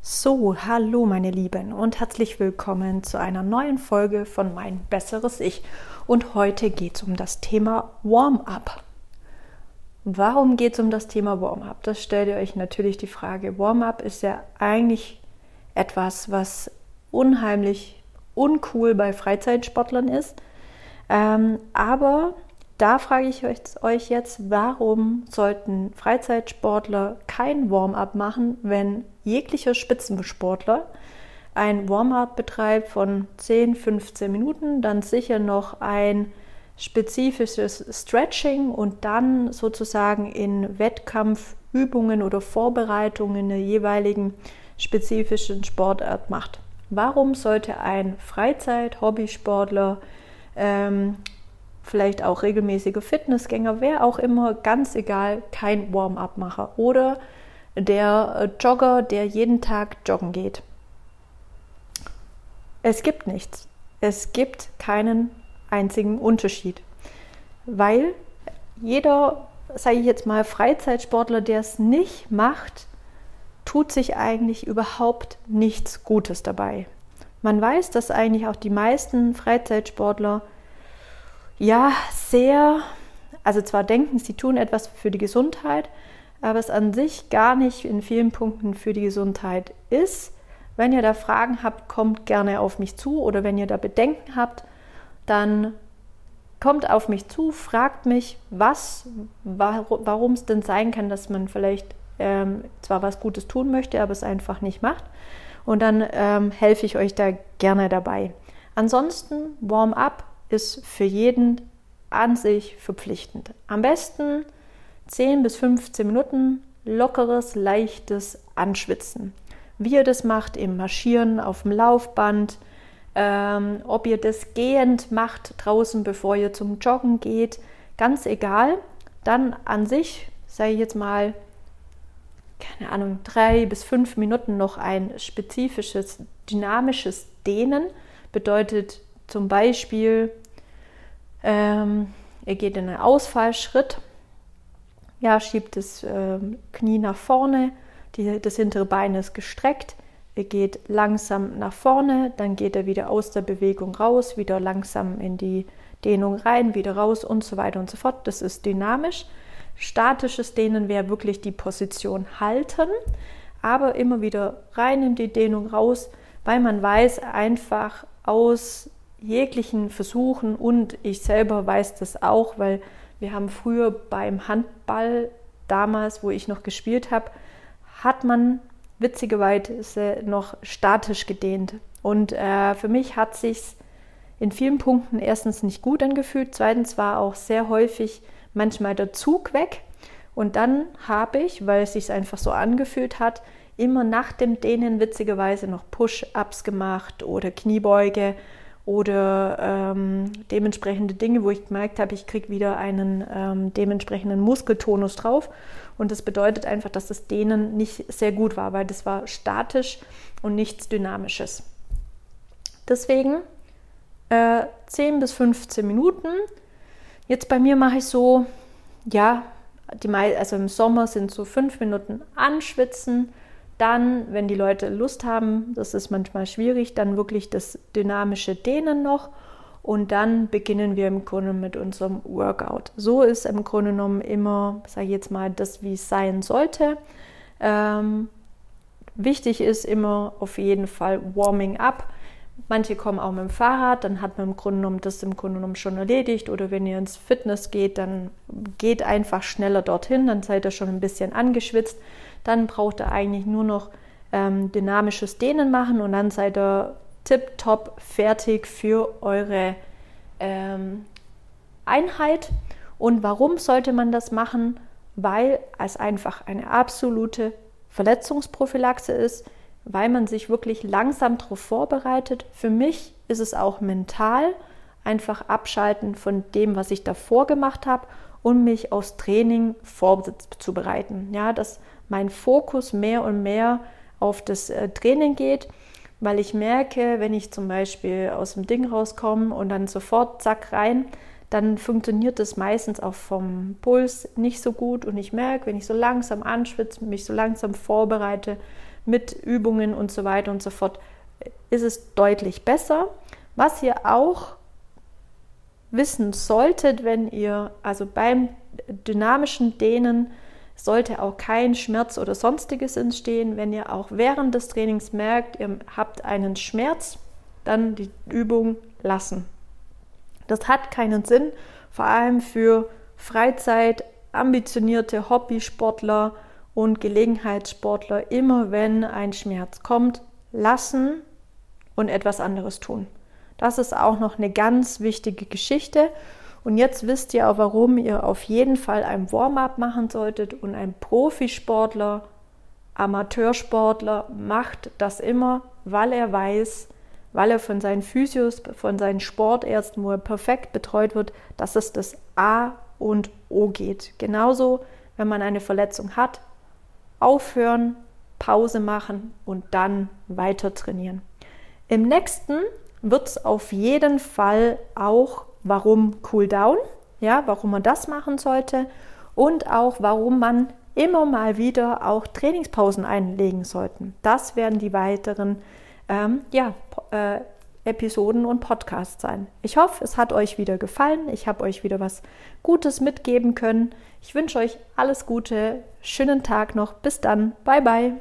So, hallo meine Lieben und herzlich willkommen zu einer neuen Folge von Mein besseres Ich. Und heute geht es um das Thema Warm-up. Warum geht es um das Thema Warm-up? Das stellt ihr euch natürlich die Frage. Warm-up ist ja eigentlich etwas, was unheimlich uncool bei Freizeitsportlern ist. Ähm, aber da frage ich euch jetzt, warum sollten Freizeitsportler kein Warm-up machen, wenn jeglicher Spitzensportler ein Warm-up betreibt von 10, 15 Minuten, dann sicher noch ein spezifisches Stretching und dann sozusagen in Wettkampfübungen oder Vorbereitungen der jeweiligen spezifischen Sportart macht. Warum sollte ein Freizeit-Hobbysportler ähm, vielleicht auch regelmäßige Fitnessgänger, wer auch immer, ganz egal, kein Warm-up-Macher. Oder der äh, Jogger, der jeden Tag joggen geht. Es gibt nichts. Es gibt keinen einzigen Unterschied. Weil jeder, sage ich jetzt mal, Freizeitsportler, der es nicht macht, tut sich eigentlich überhaupt nichts Gutes dabei. Man weiß, dass eigentlich auch die meisten Freizeitsportler ja sehr, also zwar denken, sie tun etwas für die Gesundheit, aber es an sich gar nicht in vielen Punkten für die Gesundheit ist. Wenn ihr da Fragen habt, kommt gerne auf mich zu oder wenn ihr da Bedenken habt, dann kommt auf mich zu, fragt mich, was, warum es denn sein kann, dass man vielleicht ähm, zwar was Gutes tun möchte, aber es einfach nicht macht. Und dann ähm, helfe ich euch da gerne dabei. Ansonsten Warm-up ist für jeden an sich verpflichtend. Am besten 10 bis 15 Minuten lockeres, leichtes Anschwitzen. Wie ihr das macht im Marschieren, auf dem Laufband, ähm, ob ihr das gehend macht draußen, bevor ihr zum Joggen geht, ganz egal. Dann an sich, ich jetzt mal, keine Ahnung, drei bis fünf Minuten noch ein spezifisches, dynamisches Dehnen. Bedeutet zum Beispiel, ähm, er geht in einen Ausfallschritt, ja, schiebt das äh, Knie nach vorne, die, das hintere Bein ist gestreckt, er geht langsam nach vorne, dann geht er wieder aus der Bewegung raus, wieder langsam in die Dehnung rein, wieder raus und so weiter und so fort. Das ist dynamisch. Statisches Dehnen wäre wirklich die Position halten, aber immer wieder rein in die Dehnung raus, weil man weiß einfach aus jeglichen Versuchen und ich selber weiß das auch, weil wir haben früher beim Handball damals, wo ich noch gespielt habe, hat man witzigerweise noch statisch gedehnt. Und äh, für mich hat sich in vielen Punkten erstens nicht gut angefühlt, zweitens war auch sehr häufig manchmal der Zug weg. Und dann habe ich, weil es sich einfach so angefühlt hat, immer nach dem Dehnen witzigerweise noch Push-ups gemacht oder Kniebeuge oder ähm, dementsprechende Dinge, wo ich gemerkt habe, ich kriege wieder einen ähm, dementsprechenden Muskeltonus drauf. Und das bedeutet einfach, dass das Dehnen nicht sehr gut war, weil das war statisch und nichts Dynamisches. Deswegen äh, 10 bis 15 Minuten. Jetzt bei mir mache ich so, ja, die, also im Sommer sind so 5 Minuten anschwitzen, dann, wenn die Leute Lust haben, das ist manchmal schwierig, dann wirklich das dynamische Dehnen noch. Und dann beginnen wir im Grunde mit unserem Workout. So ist im Grunde genommen immer, sage ich jetzt mal, das, wie es sein sollte. Ähm, wichtig ist immer auf jeden Fall Warming up. Manche kommen auch mit dem Fahrrad, dann hat man im Grunde genommen das im Grunde genommen schon erledigt. Oder wenn ihr ins Fitness geht, dann geht einfach schneller dorthin, dann seid ihr schon ein bisschen angeschwitzt dann braucht ihr eigentlich nur noch ähm, dynamisches Dehnen machen und dann seid ihr tipptopp fertig für eure ähm, Einheit. Und warum sollte man das machen? Weil es einfach eine absolute Verletzungsprophylaxe ist, weil man sich wirklich langsam darauf vorbereitet. Für mich ist es auch mental einfach abschalten von dem, was ich davor gemacht habe und mich aufs Training vorzubereiten. Ja, dass mein Fokus mehr und mehr auf das äh, Training geht, weil ich merke, wenn ich zum Beispiel aus dem Ding rauskomme und dann sofort zack rein, dann funktioniert das meistens auch vom Puls nicht so gut und ich merke, wenn ich so langsam anschwitze, mich so langsam vorbereite, mit Übungen und so weiter und so fort, ist es deutlich besser. Was ihr auch wissen solltet, wenn ihr also beim dynamischen Dehnen sollte auch kein Schmerz oder sonstiges entstehen. Wenn ihr auch während des Trainings merkt, ihr habt einen Schmerz, dann die Übung lassen. Das hat keinen Sinn, vor allem für Freizeit, ambitionierte Hobbysportler und Gelegenheitssportler. Immer wenn ein Schmerz kommt, lassen und etwas anderes tun. Das ist auch noch eine ganz wichtige Geschichte. Und jetzt wisst ihr auch, warum ihr auf jeden Fall ein Warm-up machen solltet und ein Profisportler, Amateursportler macht das immer, weil er weiß, weil er von seinen Physios, von seinen Sportärzten, wo er perfekt betreut wird, dass es das A und O geht. Genauso, wenn man eine Verletzung hat, aufhören, Pause machen und dann weiter trainieren. Im nächsten wird es auf jeden Fall auch, warum Cooldown, ja, warum man das machen sollte und auch, warum man immer mal wieder auch Trainingspausen einlegen sollte. Das werden die weiteren ähm, ja, äh, Episoden und Podcasts sein. Ich hoffe, es hat euch wieder gefallen. Ich habe euch wieder was Gutes mitgeben können. Ich wünsche euch alles Gute, schönen Tag noch. Bis dann. Bye bye.